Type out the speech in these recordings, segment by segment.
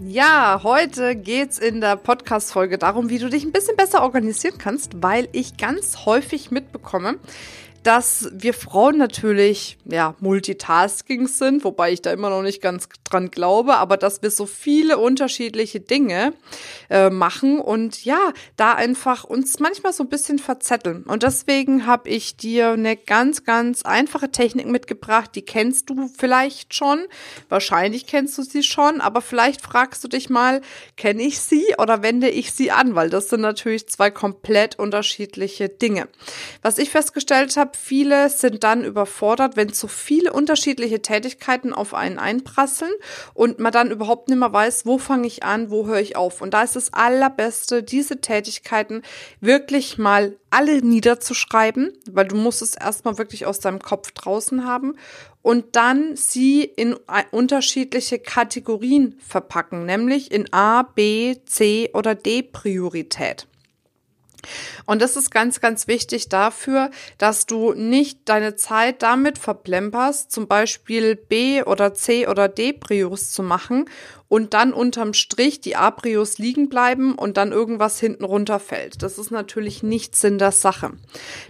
Ja, heute geht's in der Podcast-Folge darum, wie du dich ein bisschen besser organisieren kannst, weil ich ganz häufig mitbekomme, dass wir Frauen natürlich, ja, Multitasking sind, wobei ich da immer noch nicht ganz dran glaube, aber dass wir so viele unterschiedliche Dinge äh, machen und ja, da einfach uns manchmal so ein bisschen verzetteln. Und deswegen habe ich dir eine ganz, ganz einfache Technik mitgebracht, die kennst du vielleicht schon, wahrscheinlich kennst du sie schon, aber vielleicht fragst du dich mal, kenne ich sie oder wende ich sie an, weil das sind natürlich zwei komplett unterschiedliche Dinge. Was ich festgestellt habe, viele sind dann überfordert, wenn zu viele unterschiedliche Tätigkeiten auf einen einprasseln und man dann überhaupt nicht mehr weiß, wo fange ich an, wo höre ich auf. Und da ist das Allerbeste, diese Tätigkeiten wirklich mal alle niederzuschreiben, weil du musst es erstmal wirklich aus deinem Kopf draußen haben und dann sie in unterschiedliche Kategorien verpacken, nämlich in A, B, C oder D Priorität. Und das ist ganz, ganz wichtig dafür, dass du nicht deine Zeit damit verplemperst, zum Beispiel B oder C oder D Prius zu machen und dann unterm Strich die Aprios liegen bleiben und dann irgendwas hinten runterfällt. Das ist natürlich nicht Sinn der Sache.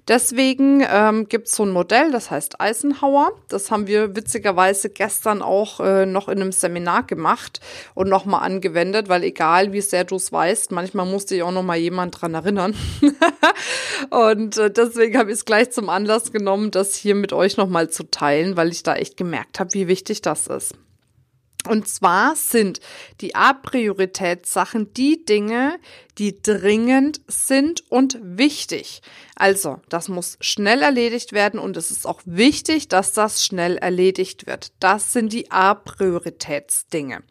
Deswegen ähm, gibt es so ein Modell, das heißt Eisenhower. Das haben wir witzigerweise gestern auch äh, noch in einem Seminar gemacht und nochmal angewendet, weil egal wie sehr du es weißt, manchmal musste ich auch nochmal jemand dran erinnern. und äh, deswegen habe ich es gleich zum Anlass genommen, das hier mit euch nochmal zu teilen, weil ich da echt gemerkt habe, wie wichtig das ist. Und zwar sind die A-Prioritätssachen die Dinge, die dringend sind und wichtig. Also, das muss schnell erledigt werden und es ist auch wichtig, dass das schnell erledigt wird. Das sind die A-Prioritätsdinge.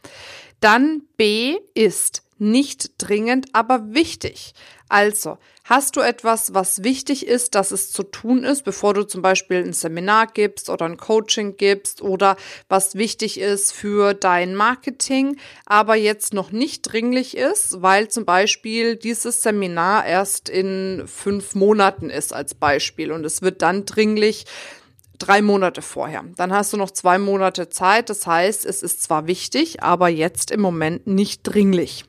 Dann B ist nicht dringend, aber wichtig. Also, hast du etwas, was wichtig ist, dass es zu tun ist, bevor du zum Beispiel ein Seminar gibst oder ein Coaching gibst oder was wichtig ist für dein Marketing, aber jetzt noch nicht dringlich ist, weil zum Beispiel dieses Seminar erst in fünf Monaten ist als Beispiel und es wird dann dringlich drei Monate vorher. Dann hast du noch zwei Monate Zeit. Das heißt, es ist zwar wichtig, aber jetzt im Moment nicht dringlich.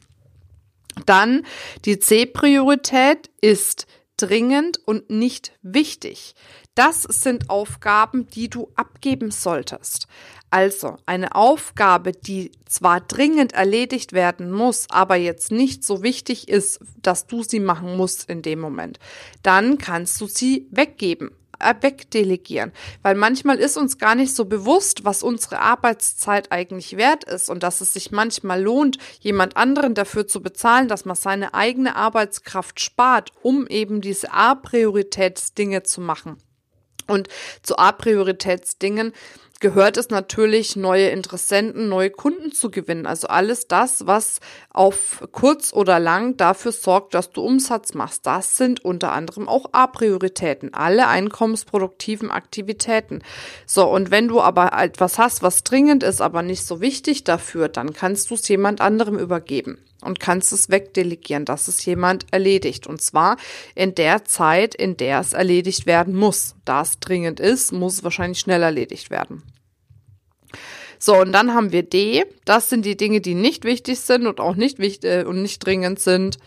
Dann die C-Priorität ist dringend und nicht wichtig. Das sind Aufgaben, die du abgeben solltest. Also eine Aufgabe, die zwar dringend erledigt werden muss, aber jetzt nicht so wichtig ist, dass du sie machen musst in dem Moment, dann kannst du sie weggeben wegdelegieren. Weil manchmal ist uns gar nicht so bewusst, was unsere Arbeitszeit eigentlich wert ist und dass es sich manchmal lohnt, jemand anderen dafür zu bezahlen, dass man seine eigene Arbeitskraft spart, um eben diese A-Prioritätsdinge zu machen. Und zu A-Prioritätsdingen gehört es natürlich, neue Interessenten, neue Kunden zu gewinnen. Also alles das, was auf kurz oder lang dafür sorgt, dass du Umsatz machst. Das sind unter anderem auch A-Prioritäten, alle einkommensproduktiven Aktivitäten. So, und wenn du aber etwas hast, was dringend ist, aber nicht so wichtig dafür, dann kannst du es jemand anderem übergeben und kannst es wegdelegieren, dass es jemand erledigt. Und zwar in der Zeit, in der es erledigt werden muss. Da es dringend ist, muss es wahrscheinlich schnell erledigt werden. So, und dann haben wir D. Das sind die Dinge, die nicht wichtig sind und auch nicht wichtig äh, und nicht dringend sind.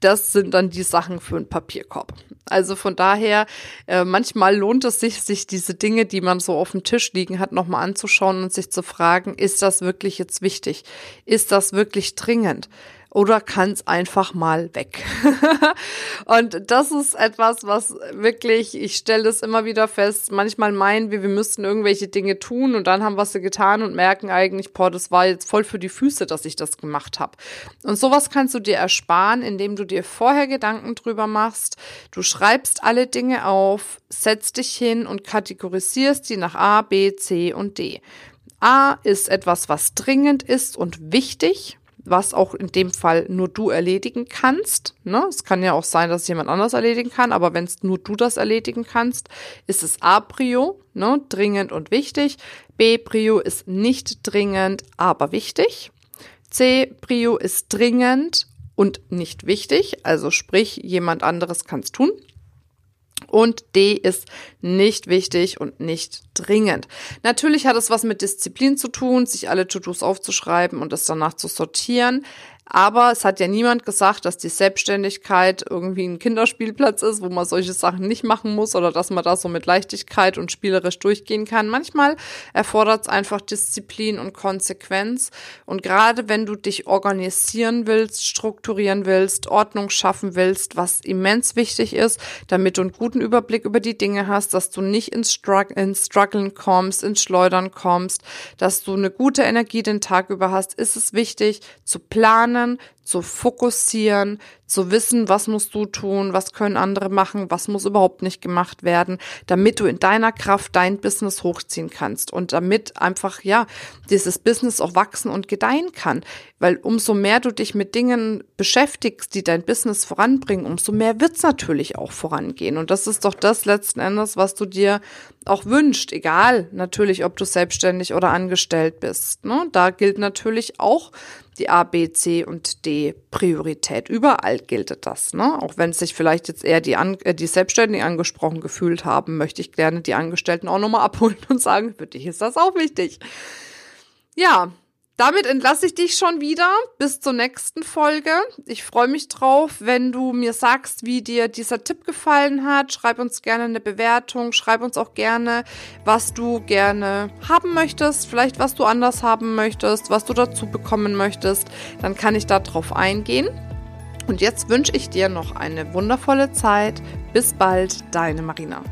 Das sind dann die Sachen für einen Papierkorb. Also von daher, äh, manchmal lohnt es sich, sich diese Dinge, die man so auf dem Tisch liegen hat, nochmal anzuschauen und sich zu fragen, ist das wirklich jetzt wichtig? Ist das wirklich dringend? Oder kann es einfach mal weg. und das ist etwas, was wirklich, ich stelle es immer wieder fest, manchmal meinen wir, wir müssten irgendwelche Dinge tun und dann haben wir sie getan und merken eigentlich, boah, das war jetzt voll für die Füße, dass ich das gemacht habe. Und sowas kannst du dir ersparen, indem du dir vorher Gedanken drüber machst, du schreibst alle Dinge auf, setzt dich hin und kategorisierst die nach A, B, C und D. A ist etwas, was dringend ist und wichtig was auch in dem Fall nur du erledigen kannst. Ne? Es kann ja auch sein, dass jemand anders erledigen kann, aber wenn es nur du das erledigen kannst, ist es A-Prio, ne? dringend und wichtig. B-Prio ist nicht dringend, aber wichtig. C-Prio ist dringend und nicht wichtig, also sprich, jemand anderes kann es tun. Und D ist nicht wichtig und nicht dringend. Natürlich hat es was mit Disziplin zu tun, sich alle To-Dos aufzuschreiben und es danach zu sortieren. Aber es hat ja niemand gesagt, dass die Selbstständigkeit irgendwie ein Kinderspielplatz ist, wo man solche Sachen nicht machen muss oder dass man da so mit Leichtigkeit und spielerisch durchgehen kann. Manchmal erfordert es einfach Disziplin und Konsequenz. Und gerade wenn du dich organisieren willst, strukturieren willst, Ordnung schaffen willst, was immens wichtig ist, damit du einen guten Überblick über die Dinge hast, dass du nicht ins, Strugg ins Struggeln kommst, ins Schleudern kommst, dass du eine gute Energie den Tag über hast, ist es wichtig zu planen, ögonen zu fokussieren, zu wissen, was musst du tun, was können andere machen, was muss überhaupt nicht gemacht werden, damit du in deiner Kraft dein Business hochziehen kannst und damit einfach, ja, dieses Business auch wachsen und gedeihen kann. Weil umso mehr du dich mit Dingen beschäftigst, die dein Business voranbringen, umso mehr wird's natürlich auch vorangehen. Und das ist doch das letzten Endes, was du dir auch wünscht, egal natürlich, ob du selbstständig oder angestellt bist. Ne? Da gilt natürlich auch die A, B, C und D Priorität. Überall gilt das. Ne? Auch wenn sich vielleicht jetzt eher die, An äh, die Selbstständigen angesprochen gefühlt haben, möchte ich gerne die Angestellten auch nochmal abholen und sagen, für dich ist das auch wichtig. Ja, damit entlasse ich dich schon wieder bis zur nächsten Folge. Ich freue mich drauf, wenn du mir sagst, wie dir dieser Tipp gefallen hat. Schreib uns gerne eine Bewertung. Schreib uns auch gerne, was du gerne haben möchtest. Vielleicht was du anders haben möchtest, was du dazu bekommen möchtest. Dann kann ich darauf eingehen. Und jetzt wünsche ich dir noch eine wundervolle Zeit. Bis bald, deine Marina.